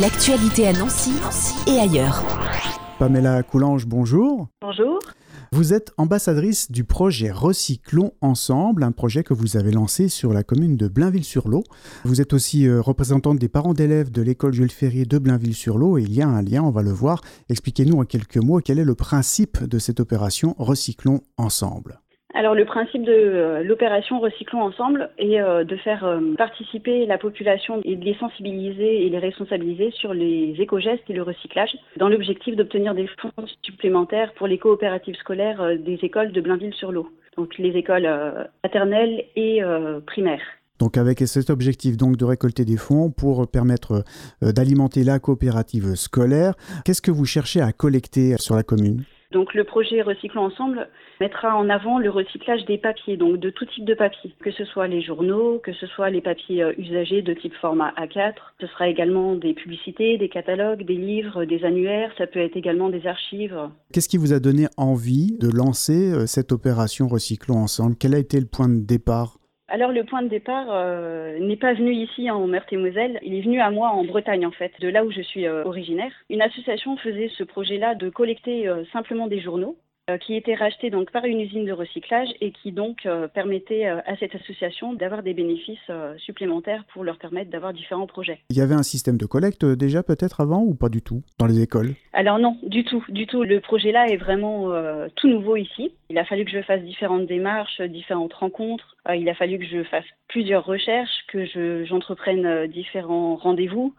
L'actualité à Nancy et ailleurs. Pamela Coulange, bonjour. Bonjour. Vous êtes ambassadrice du projet Recyclons Ensemble, un projet que vous avez lancé sur la commune de Blainville-sur-Lot. Vous êtes aussi euh, représentante des parents d'élèves de l'école Jules Ferrier de Blainville-sur-Lot et il y a un lien, on va le voir. Expliquez-nous en quelques mots quel est le principe de cette opération Recyclons Ensemble. Alors le principe de euh, l'opération Recyclons ensemble est euh, de faire euh, participer la population et de les sensibiliser et les responsabiliser sur les éco-gestes et le recyclage dans l'objectif d'obtenir des fonds supplémentaires pour les coopératives scolaires des écoles de Blainville-sur-Lot, donc les écoles maternelles et primaires. Donc avec cet objectif donc de récolter des fonds pour permettre d'alimenter la coopérative scolaire, qu'est-ce que vous cherchez à collecter sur la commune? Donc le projet Recyclons Ensemble mettra en avant le recyclage des papiers, donc de tout type de papier, que ce soit les journaux, que ce soit les papiers euh, usagés de type format A4. Ce sera également des publicités, des catalogues, des livres, des annuaires, ça peut être également des archives. Qu'est-ce qui vous a donné envie de lancer euh, cette opération Recyclons Ensemble? Quel a été le point de départ? Alors le point de départ euh, n'est pas venu ici en Meurthe-et-Moselle, il est venu à moi en Bretagne en fait, de là où je suis euh, originaire. Une association faisait ce projet-là de collecter euh, simplement des journaux qui était racheté donc par une usine de recyclage et qui donc euh, permettait euh, à cette association d'avoir des bénéfices supplémentaires pour leur permettre d'avoir différents projets. Il y avait un système de collecte déjà peut-être avant ou pas du tout dans les écoles? Alors non, du tout, du tout. Le projet là est vraiment tout nouveau ici. Il a fallu que je fasse différentes démarches, différentes rencontres. il a fallu que je fasse plusieurs recherches, que j'entreprenne différents rendez-vous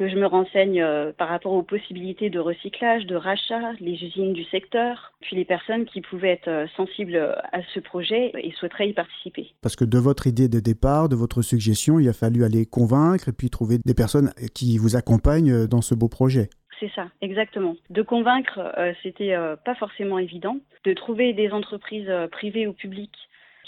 que je me renseigne euh, par rapport aux possibilités de recyclage, de rachat, les usines du secteur, puis les personnes qui pouvaient être euh, sensibles à ce projet et souhaiteraient y participer. Parce que de votre idée de départ, de votre suggestion, il a fallu aller convaincre et puis trouver des personnes qui vous accompagnent dans ce beau projet. C'est ça, exactement. De convaincre, euh, c'était pas forcément évident. De trouver des entreprises privées ou publiques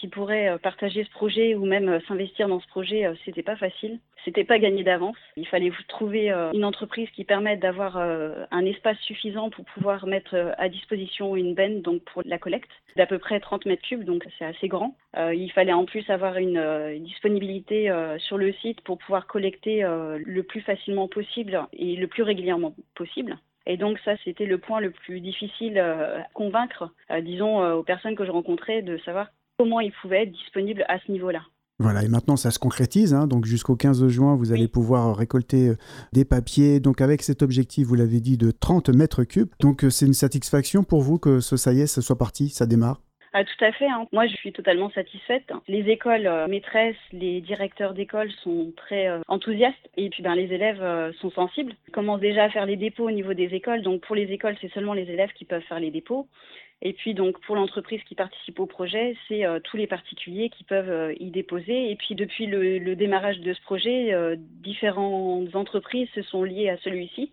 qui pourraient euh, partager ce projet ou même euh, s'investir dans ce projet, euh, c'était pas facile. C'était pas gagné d'avance. Il fallait trouver une entreprise qui permette d'avoir un espace suffisant pour pouvoir mettre à disposition une benne donc pour la collecte d'à peu près 30 mètres cubes, donc c'est assez grand. il fallait en plus avoir une disponibilité sur le site pour pouvoir collecter le plus facilement possible et le plus régulièrement possible. Et donc ça, c'était le point le plus difficile à convaincre, disons, aux personnes que je rencontrais, de savoir comment il pouvait être disponible à ce niveau-là. Voilà, et maintenant ça se concrétise. Hein. donc jusqu'au 15 juin, vous allez pouvoir récolter euh, des papiers. Donc avec cet objectif, vous l'avez dit, de 30 mètres cubes. Donc euh, c'est une satisfaction pour vous que ce, ça y est, ça soit parti, ça démarre? Ah, tout à fait. Hein. Moi, je suis totalement satisfaite. Les écoles euh, maîtresses, les directeurs d'école sont très enthousiastes et puis ben, les élèves sont sensibles. Ils commencent déjà à faire les dépôts au niveau des écoles. Donc pour les écoles, c'est seulement les élèves qui peuvent faire les dépôts. Et puis donc pour l'entreprise qui participe au projet, c'est euh, tous les particuliers qui peuvent euh, y déposer. Et puis depuis le, démarrage de ce projet, euh, différentes entreprises se sont liées à celui-ci.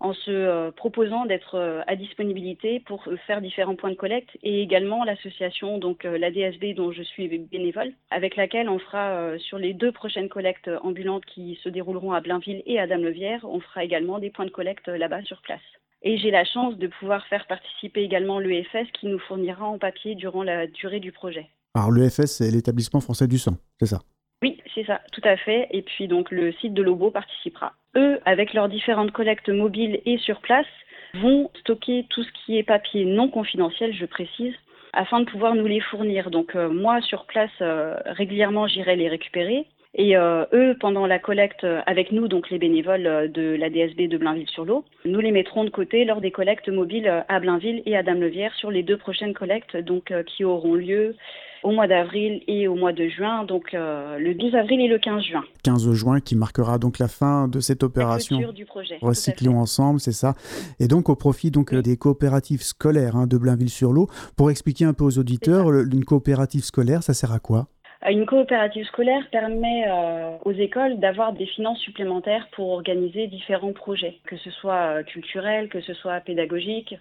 en se proposant d'être à disponibilité pour faire différents points de collecte et également l'association donc la DSB dont je suis bénévole avec laquelle on fera sur les deux prochaines collectes ambulantes qui se dérouleront à Blainville et à Dame-le-Vière, on fera également des points de collecte là-bas sur place. Et j'ai la chance de pouvoir faire participer également l'EFS qui nous fournira en papier durant la durée du projet. Alors l'EFS, c'est l'établissement français du sang, c'est ça? Oui, c'est ça, tout à fait. Et puis donc le site de Lobo participera. Eux, avec leurs différentes collectes mobiles et sur place, vont stocker tout ce qui est papier non confidentiel, je précise, afin de pouvoir nous les fournir. Donc euh, moi, sur place, euh, régulièrement, j'irai les récupérer. Et euh, eux, pendant la collecte avec nous, donc les bénévoles euh, de la DSB de Blainville-sur-Lot, nous les mettrons de côté lors des collectes mobiles à Blainville et à Dame-le-Vière sur les deux prochaines collectes donc, euh, qui auront lieu au mois d'avril et au mois de juin, donc le 12 avril et le 15 juin. 15 juin qui marquera donc la fin de cette opération. La du projet. Recyclons ensemble, c'est ça. Et donc au profit donc des coopératives scolaires hein, de Blainville-sur-Lot. Pour expliquer un peu aux auditeurs, une coopérative scolaire, ça sert à quoi? Une coopérative scolaire permet euh, aux écoles d'avoir des finances supplémentaires pour organiser différents projets, que ce soit euh, culturels, que ce soit pédagogiques.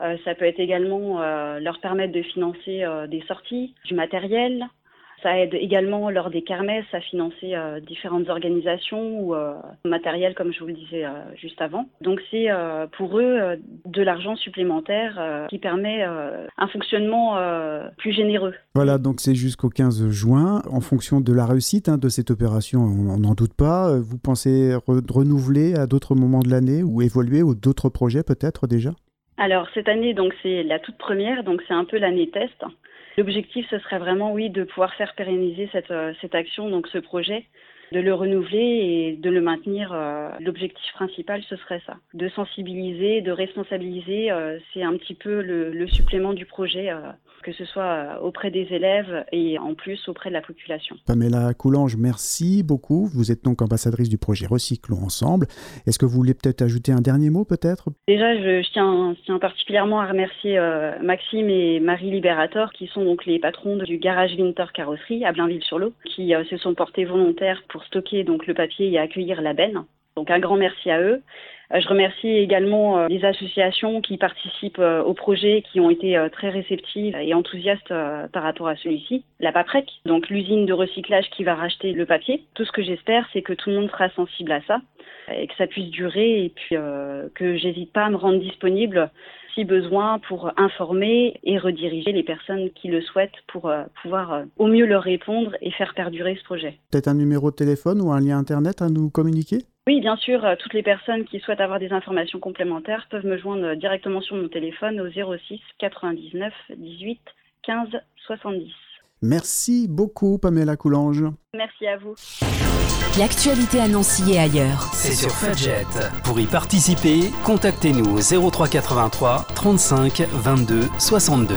Euh, ça peut être également leur permettre de financer des sorties, du matériel, Ça aide également lors des kermesses à financer euh, différentes organisations ou euh, matériel, comme je vous le disais euh, juste avant. Donc c'est euh, pour eux de l'argent supplémentaire qui permet un fonctionnement plus généreux. Voilà, donc c'est jusqu'au 15 juin. En fonction de la réussite hein, de cette opération, on n'en doute pas. Vous pensez re- renouveler à d'autres moments de l'année ou évoluer ou d'autres projets peut-être déjà? Alors cette année, donc c'est la toute première, donc c'est un peu l'année test. L'objectif, ce serait vraiment, oui, de pouvoir faire pérenniser cette, euh, cette action, donc ce projet, de le renouveler et de le maintenir. euh, L'objectif principal, ce serait ça, de sensibiliser, de responsabiliser. euh, C'est un petit peu le, le supplément du projet, que ce soit euh, auprès des élèves et en plus auprès de la population. Pamela Coulange, merci beaucoup. Vous êtes donc ambassadrice du projet Recyclons Ensemble. Est-ce que vous voulez peut-être ajouter un dernier mot peut-être? Déjà, je, je tiens, je tiens particulièrement à remercier euh, Maxime et Marie Liberator, qui sont donc les patrons du garage Winter Carrosserie à Blainville-sur-Lot, qui euh, se sont portés volontaires pour stocker donc le papier et accueillir la benne. Donc un grand merci à eux. Euh, Je remercie également euh, les associations qui participent euh, au projet, qui ont été très réceptives et enthousiastes par rapport à celui-ci. La PAPREC, donc l'usine de recyclage qui va racheter le papier. Tout ce que j'espère, c'est que tout le monde sera sensible à ça et que ça puisse durer et puis que j'hésite pas à me rendre disponible si besoin pour informer et rediriger les personnes qui le souhaitent pour pouvoir au mieux leur répondre et faire perdurer ce projet. Peut-être un numéro de téléphone ou un lien internet à nous communiquer? Oui, bien sûr, euh, toutes les personnes qui souhaitent avoir des informations complémentaires peuvent me joindre euh, directement sur mon téléphone au 06 99 18 15 70. Merci beaucoup Pamela Coulange. Merci à vous. L'actualité à Nancy et ailleurs. C'est sur Fudget. Pour y participer, contactez-nous au 0383 35 22 62.